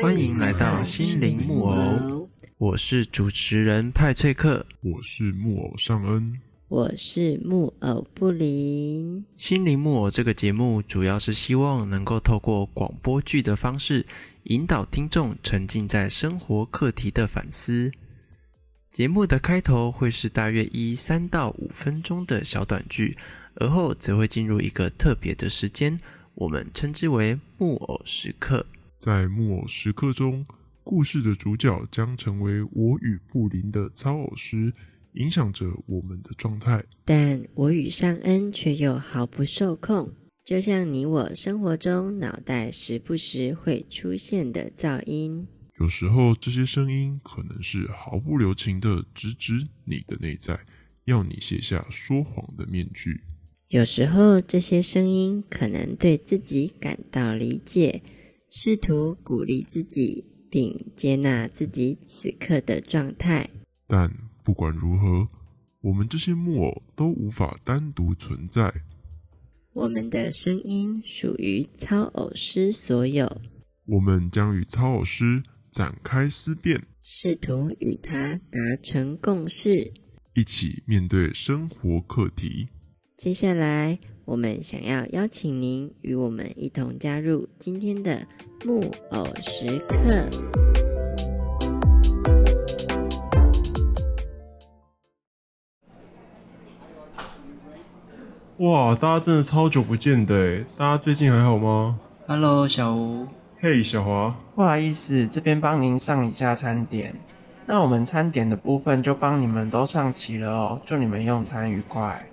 欢迎来到心灵木偶，我是主持人派翠克，我是木偶尚恩，我是木偶布林。心灵木偶这个节目主要是希望能够透过广播剧的方式，引导听众沉浸在生活课题的反思。节目的开头会是大约一三到五分钟的小短剧，而后则会进入一个特别的时间，我们称之为木偶时刻。在木偶时刻中，故事的主角将成为我与布林的操偶师，影响着我们的状态。但我与尚恩却又毫不受控，就像你我生活中脑袋时不时会出现的噪音。有时候，这些声音可能是毫不留情的直指你的内在，要你卸下说谎的面具；有时候，这些声音可能对自己感到理解。试图鼓励自己，并接纳自己此刻的状态。但不管如何，我们这些木偶都无法单独存在。我们的声音属于操偶师所有。我们将与操偶师展开思辨，试图与他达成共识，一起面对生活课题。接下来。我们想要邀请您与我们一同加入今天的木偶时刻。哇，大家真的超久不见的大家最近还好吗？Hello，小吴。嘿，小华。不好意思，这边帮您上一下餐点。那我们餐点的部分就帮你们都上齐了哦，祝你们用餐愉快。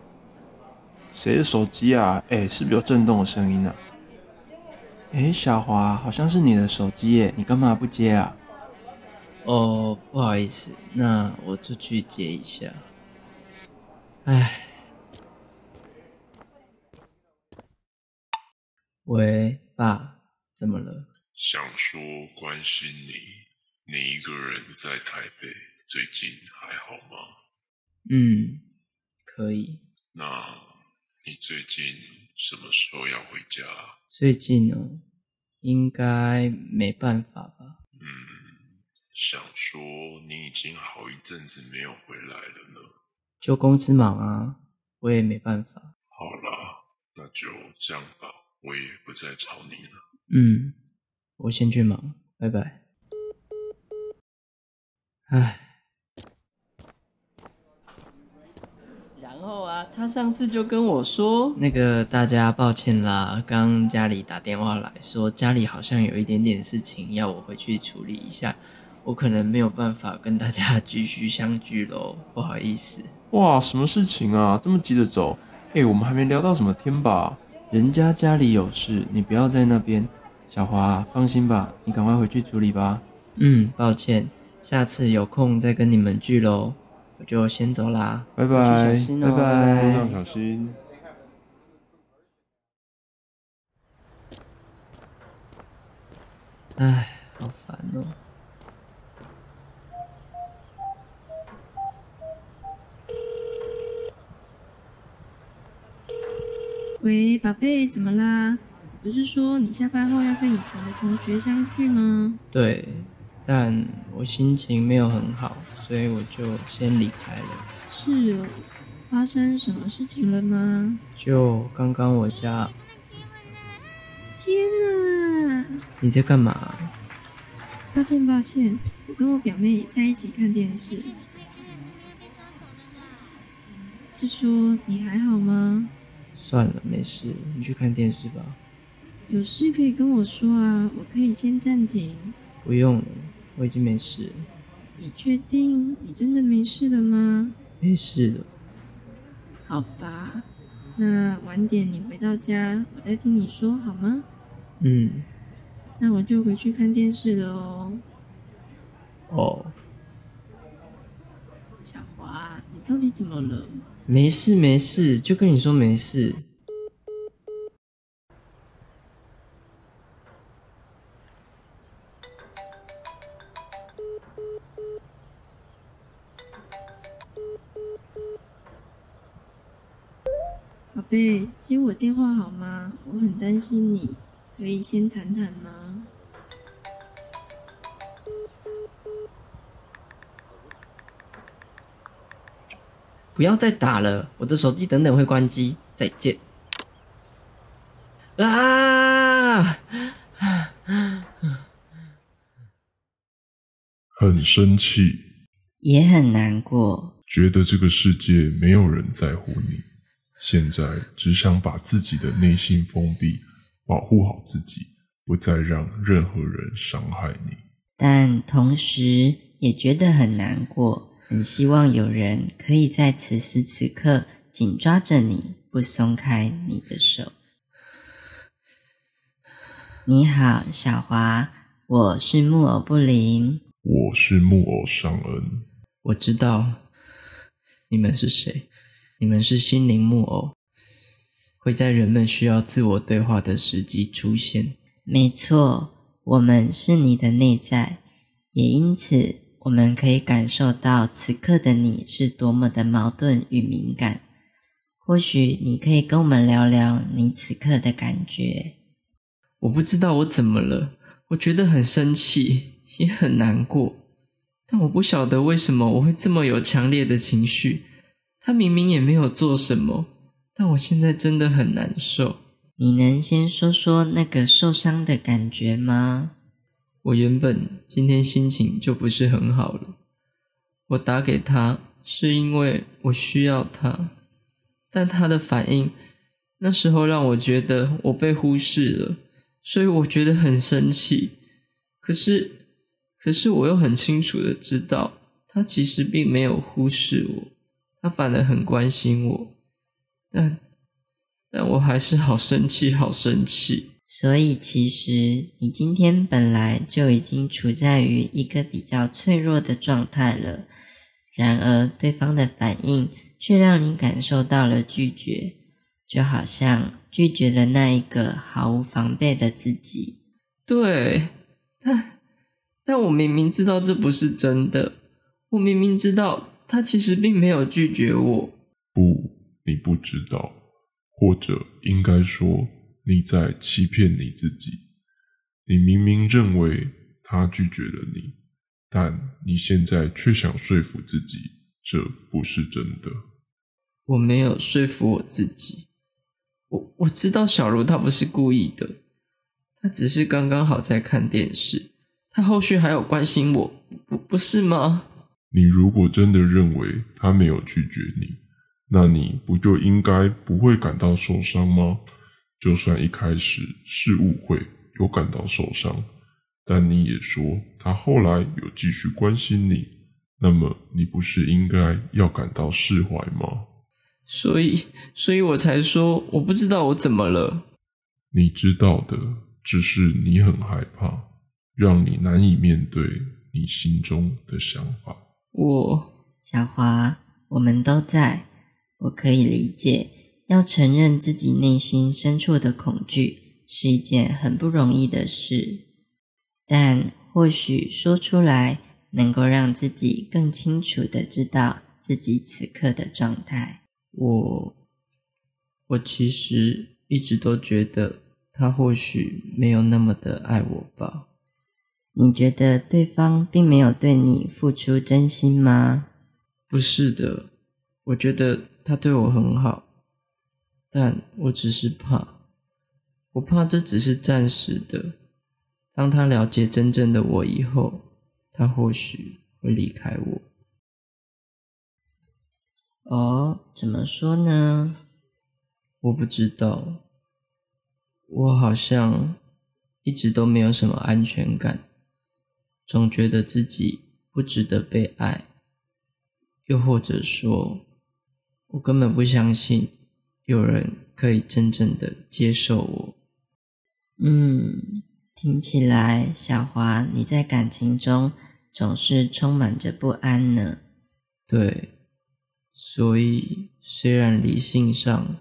谁的手机啊？哎，是不是有震动的声音呢？哎，小华，好像是你的手机耶，你干嘛不接啊？哦，不好意思，那我出去接一下。哎，喂，爸，怎么了？想说关心你，你一个人在台北，最近还好吗？嗯，可以。那。你最近什么时候要回家？最近呢，应该没办法吧。嗯，想说你已经好一阵子没有回来了呢。就公司忙啊，我也没办法。好了，那就这样吧，我也不再吵你了。嗯，我先去忙，拜拜。唉。他上次就跟我说，那个大家抱歉啦，刚家里打电话来说家里好像有一点点事情要我回去处理一下，我可能没有办法跟大家继续相聚喽，不好意思。哇，什么事情啊？这么急着走？哎，我们还没聊到什么天吧？人家家里有事，你不要在那边。小华，放心吧，你赶快回去处理吧。嗯，抱歉，下次有空再跟你们聚喽。我就先走啦，拜拜，拜拜，路上小心。唉，好烦哦。喂，宝贝，怎么啦？不是说你下班后要跟以前的同学相聚吗？对，但我心情没有很好。所以我就先离开了。是哦，发生什么事情了吗？就刚刚我家……天哪！你在干嘛？抱歉抱歉，我跟我表妹在一起看电视。是说你还好吗？算了，没事，你去看电视吧。有事可以跟我说啊，我可以先暂停。不用了，我已经没事。你确定你真的没事了吗？没事了。好吧，那晚点你回到家，我再听你说好吗？嗯。那我就回去看电视了哦。哦。小华，你到底怎么了？没事没事，就跟你说没事。担心你可以先谈谈吗？不要再打了我的手机等等会关机再见。啊！很生气。也很难过。觉得这个世界没有人在乎你。现在只想把自己的内心封闭，保护好自己，不再让任何人伤害你。但同时也觉得很难过，很希望有人可以在此时此刻紧抓着你，不松开你的手。你好，小华，我是木偶布林。我是木偶尚恩。我知道你们是谁，你们是心灵木偶，会在人们需要自我对话的时机出现。没错，我们是你的内在，也因此我们可以感受到此刻的你是多么的矛盾与敏感。或许你可以跟我们聊聊你此刻的感觉。我不知道我怎么了，我觉得很生气，也很难过，但我不晓得为什么我会这么有强烈的情绪。他明明也没有做什么，但我现在真的很难受。你能先说说那个受伤的感觉吗？我原本今天心情就不是很好了，我打给他是因为我需要他，但他的反应那时候让我觉得我被忽视了。所以我觉得很生气，可是，可是我又很清楚的知道，他其实并没有忽视我，他反而很关心我，但，但我还是好生气，好生气。所以其实你今天本来就已经处在于一个比较脆弱的状态了，然而对方的反应却让你感受到了拒绝。就好像拒绝了那一个毫无防备的自己。对，但但我明明知道这不是真的，我明明知道他其实并没有拒绝我。不，你不知道，或者应该说你在欺骗你自己。你明明认为他拒绝了你，但你现在却想说服自己这不是真的。我没有说服我自己。我我知道小茹她不是故意的，她只是刚刚好在看电视，她后续还有关心我，不不是吗？你如果真的认为他没有拒绝你，那你不就应该不会感到受伤吗？就算一开始是误会，有感到受伤，但你也说他后来有继续关心你，那么你不是应该要感到释怀吗？所以，所以我才说我不知道我怎么了。你知道的，只是你很害怕，让你难以面对你心中的想法。我，小华，我们都在，我可以理解，要承认自己内心深处的恐惧是一件很不容易的事，但或许说出来，能够让自己更清楚的知道自己此刻的状态。我，我其实一直都觉得他或许没有那么的爱我吧。你觉得对方并没有对你付出真心吗？不是的，我觉得他对我很好，但我只是怕，我怕这只是暂时的。当他了解真正的我以后，他或许会离开我。哦，怎么说呢？我不知道，我好像一直都没有什么安全感，总觉得自己不值得被爱，又或者说，我根本不相信有人可以真正的接受我。嗯，听起来小华你在感情中总是充满着不安呢。对。所以，虽然理性上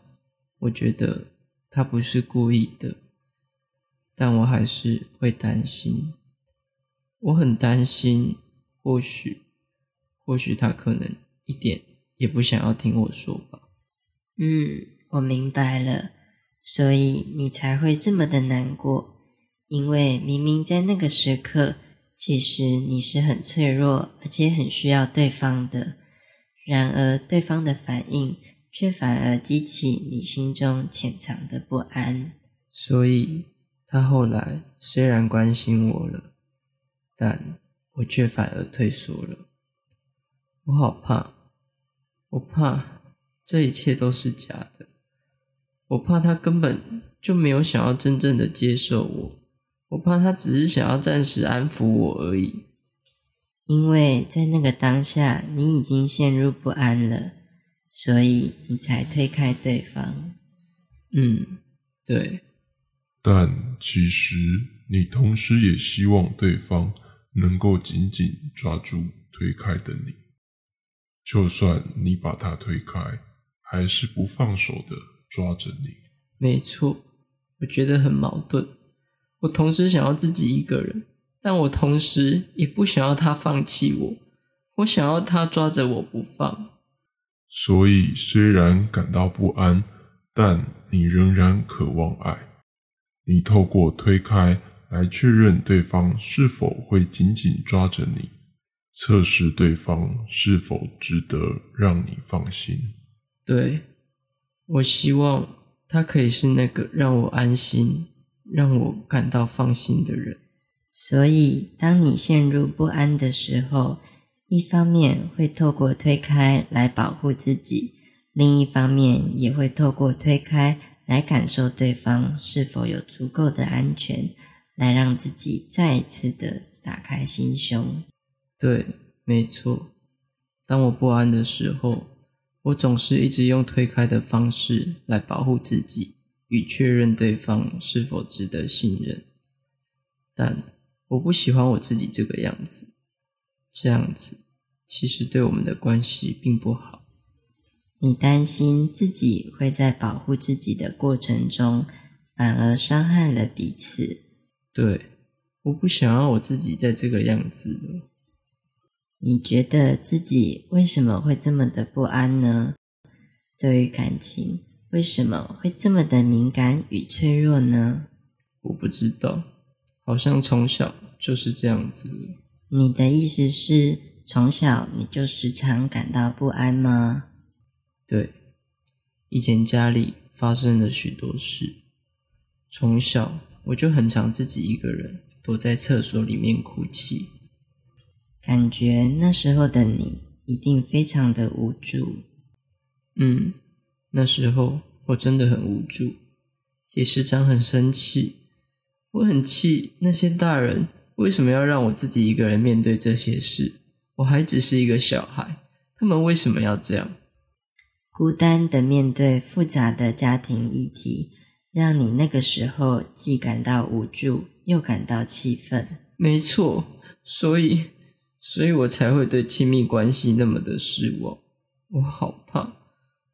我觉得他不是故意的，但我还是会担心。我很担心，或许，或许他可能一点也不想要听我说吧。嗯，我明白了，所以你才会这么的难过，因为明明在那个时刻，其实你是很脆弱，而且很需要对方的。然而对方的反应却反而激起你心中潜藏的不安。所以，他后来虽然关心我了，但我却反而退缩了。我好怕，我怕这一切都是假的，我怕他根本就没有想要真正的接受我，我怕他只是想要暂时安抚我而已。因为在那个当下，你已经陷入不安了，所以你才推开对方。嗯，对。但其实你同时也希望对方能够紧紧抓住推开的你，就算你把他推开，还是不放手的抓着你。没错，我觉得很矛盾。我同时想要自己一个人。但我同时也不想要他放弃我，我想要他抓着我不放。所以虽然感到不安，但你仍然渴望爱。你透过推开来确认对方是否会紧紧抓着你，测试对方是否值得让你放心。对，我希望他可以是那个让我安心、让我感到放心的人。所以，当你陷入不安的时候，一方面会透过推开来保护自己，另一方面也会透过推开来感受对方是否有足够的安全，来让自己再一次的打开心胸。对，没错。当我不安的时候，我总是一直用推开的方式来保护自己，与确认对方是否值得信任，但。我不喜欢我自己这个样子，这样子其实对我们的关系并不好。你担心自己会在保护自己的过程中，反而伤害了彼此。对，我不想要我自己在这个样子了。你觉得自己为什么会这么的不安呢？对于感情，为什么会这么的敏感与脆弱呢？我不知道。好像从小就是这样子。你的意思是，从小你就时常感到不安吗？对，以前家里发生了许多事，从小我就很常自己一个人躲在厕所里面哭泣。感觉那时候的你一定非常的无助。嗯，那时候我真的很无助，也时常很生气。我很气那些大人为什么要让我自己一个人面对这些事？我还只是一个小孩，他们为什么要这样？孤单的面对复杂的家庭议题，让你那个时候既感到无助，又感到气愤。没错，所以，所以我才会对亲密关系那么的失望。我好怕，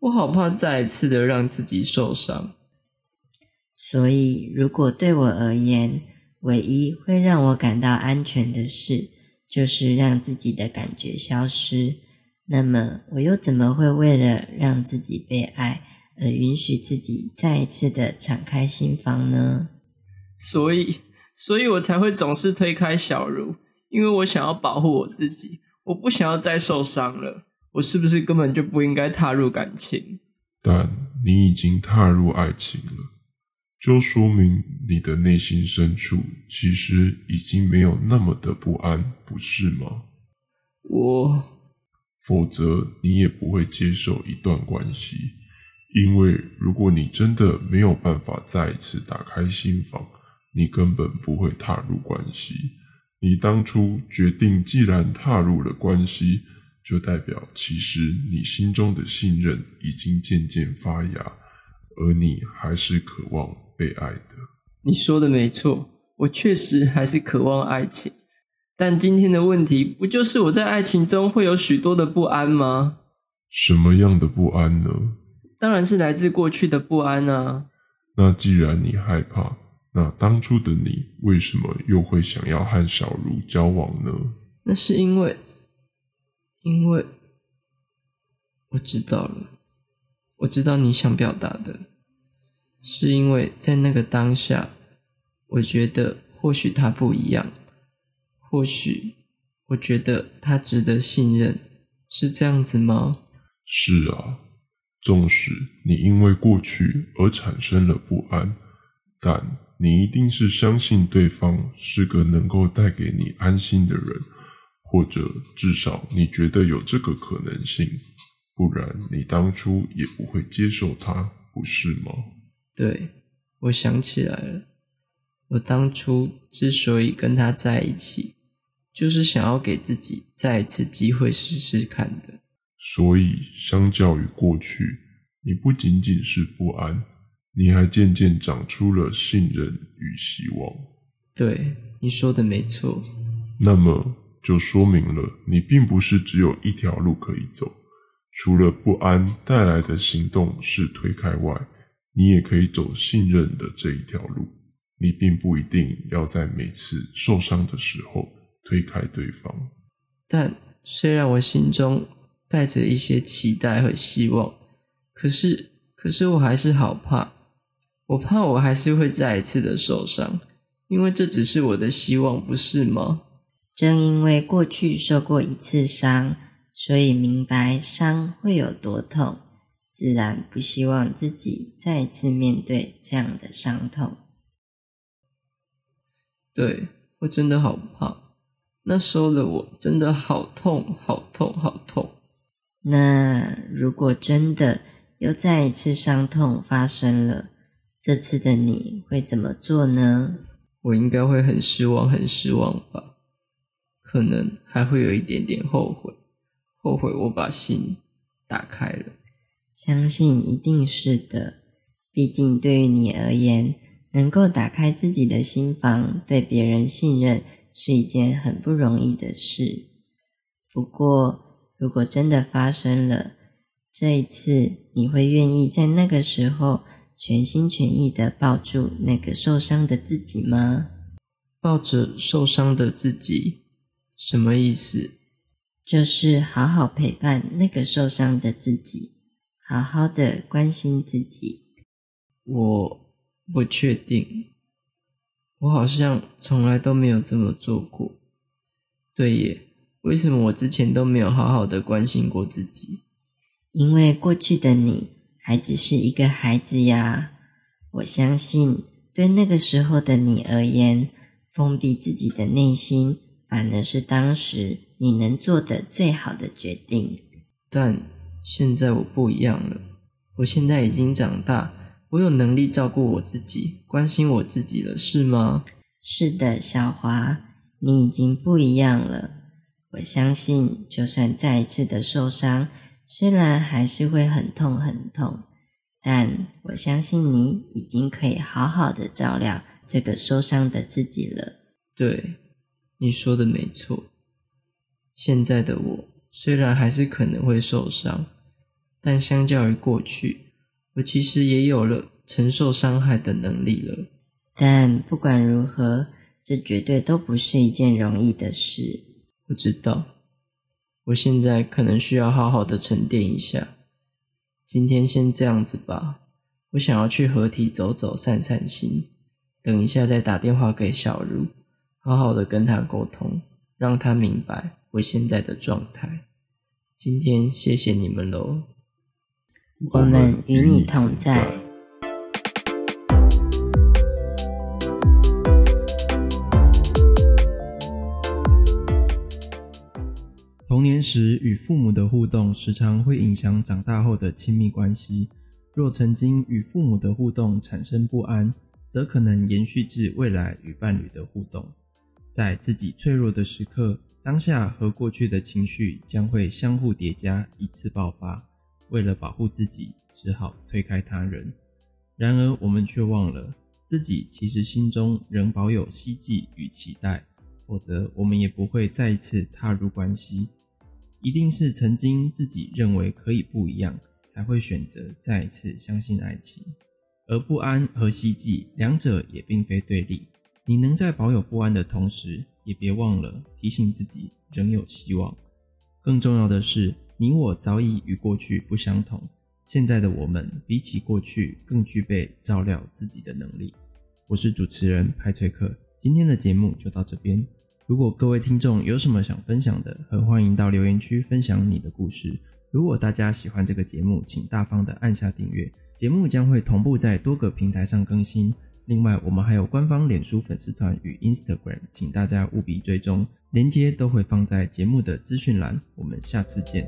我好怕再一次的让自己受伤。所以，如果对我而言，唯一会让我感到安全的事，就是让自己的感觉消失，那么我又怎么会为了让自己被爱而允许自己再一次的敞开心房呢？所以，所以我才会总是推开小茹，因为我想要保护我自己，我不想要再受伤了。我是不是根本就不应该踏入感情？但你已经踏入爱情了。就说明你的内心深处其实已经没有那么的不安，不是吗？我，否则你也不会接受一段关系，因为如果你真的没有办法再一次打开心房，你根本不会踏入关系。你当初决定，既然踏入了关系，就代表其实你心中的信任已经渐渐发芽，而你还是渴望。被爱的，你说的没错，我确实还是渴望爱情，但今天的问题不就是我在爱情中会有许多的不安吗？什么样的不安呢？当然是来自过去的不安啊。那既然你害怕，那当初的你为什么又会想要和小茹交往呢？那是因为，因为我知道了，我知道你想表达的。是因为在那个当下，我觉得或许他不一样，或许我觉得他值得信任，是这样子吗？是啊，纵使你因为过去而产生了不安，但你一定是相信对方是个能够带给你安心的人，或者至少你觉得有这个可能性，不然你当初也不会接受他，不是吗？对，我想起来了，我当初之所以跟他在一起，就是想要给自己再一次机会试试看的。所以，相较于过去，你不仅仅是不安，你还渐渐长出了信任与希望。对，你说的没错。那么，就说明了你并不是只有一条路可以走，除了不安带来的行动是推开外，你也可以走信任的这一条路。你并不一定要在每次受伤的时候推开对方。但虽然我心中……带着一些期待和希望，可是，可是我还是好怕，我怕我还是会再一次的受伤，因为这只是我的希望，不是吗？正因为过去受过一次伤，所以明白伤会有多痛，自然不希望自己再一次面对这样的伤痛。对我真的好怕，那时候的我真的好痛，好痛，好痛。那如果真的又再一次伤痛发生了，这次的你会怎么做呢？我应该会很失望，很失望吧？可能还会有一点点后悔，后悔我把心打开了。相信一定是的，毕竟对于你而言，能够打开自己的心房，对别人信任是一件很不容易的事。不过，如果真的发生了，这一次你会愿意在那个时候全心全意的抱住那个受伤的自己吗？抱着受伤的自己，什么意思？就是好好陪伴那个受伤的自己，好好的关心自己。我不确定，我好像从来都没有这么做过。对耶。为什么我之前都没有好好的关心过自己？因为过去的你还只是一个孩子呀。我相信，对那个时候的你而言，封闭自己的内心，反而是当时你能做的最好的决定。但现在我不一样了，我现在已经长大，我有能力照顾我自己，关心我自己了，是吗？是的，小华，你已经不一样了。我相信，就算再一次的受伤，虽然还是会很痛很痛，但我相信你已经可以好好的照料这个受伤的自己了。对，你说的没错。现在的我虽然还是可能会受伤，但相较于过去，我其实也有了承受伤害的能力了。但不管如何，这绝对都不是一件容易的事。不知道，我现在可能需要好好的沉淀一下。今天先这样子吧，我想要去合体走走，散散心。等一下再打电话给小茹，好好的跟他沟通，让他明白我现在的状态。今天谢谢你们喽，我们与你同在。时与父母的互动，时常会影响长大后的亲密关系。若曾经与父母的互动产生不安，则可能延续至未来与伴侣的互动。在自己脆弱的时刻，当下和过去的情绪将会相互叠加，一次爆发。为了保护自己，只好推开他人。然而，我们却忘了，自己其实心中仍保有希冀与期待，否则我们也不会再一次踏入关系。一定是曾经自己认为可以不一样，才会选择再一次相信爱情。而不安和希冀两者也并非对立。你能在保有不安的同时，也别忘了提醒自己仍有希望。更重要的是，你我早已与过去不相同。现在的我们比起过去更具备照料自己的能力。我是主持人派翠克，今天的节目就到这边。如果各位听众有什么想分享的，很欢迎到留言区分享你的故事。如果大家喜欢这个节目，请大方的按下订阅。节目将会同步在多个平台上更新。另外，我们还有官方脸书粉丝团与 Instagram，请大家务必追踪，连接都会放在节目的资讯栏。我们下次见。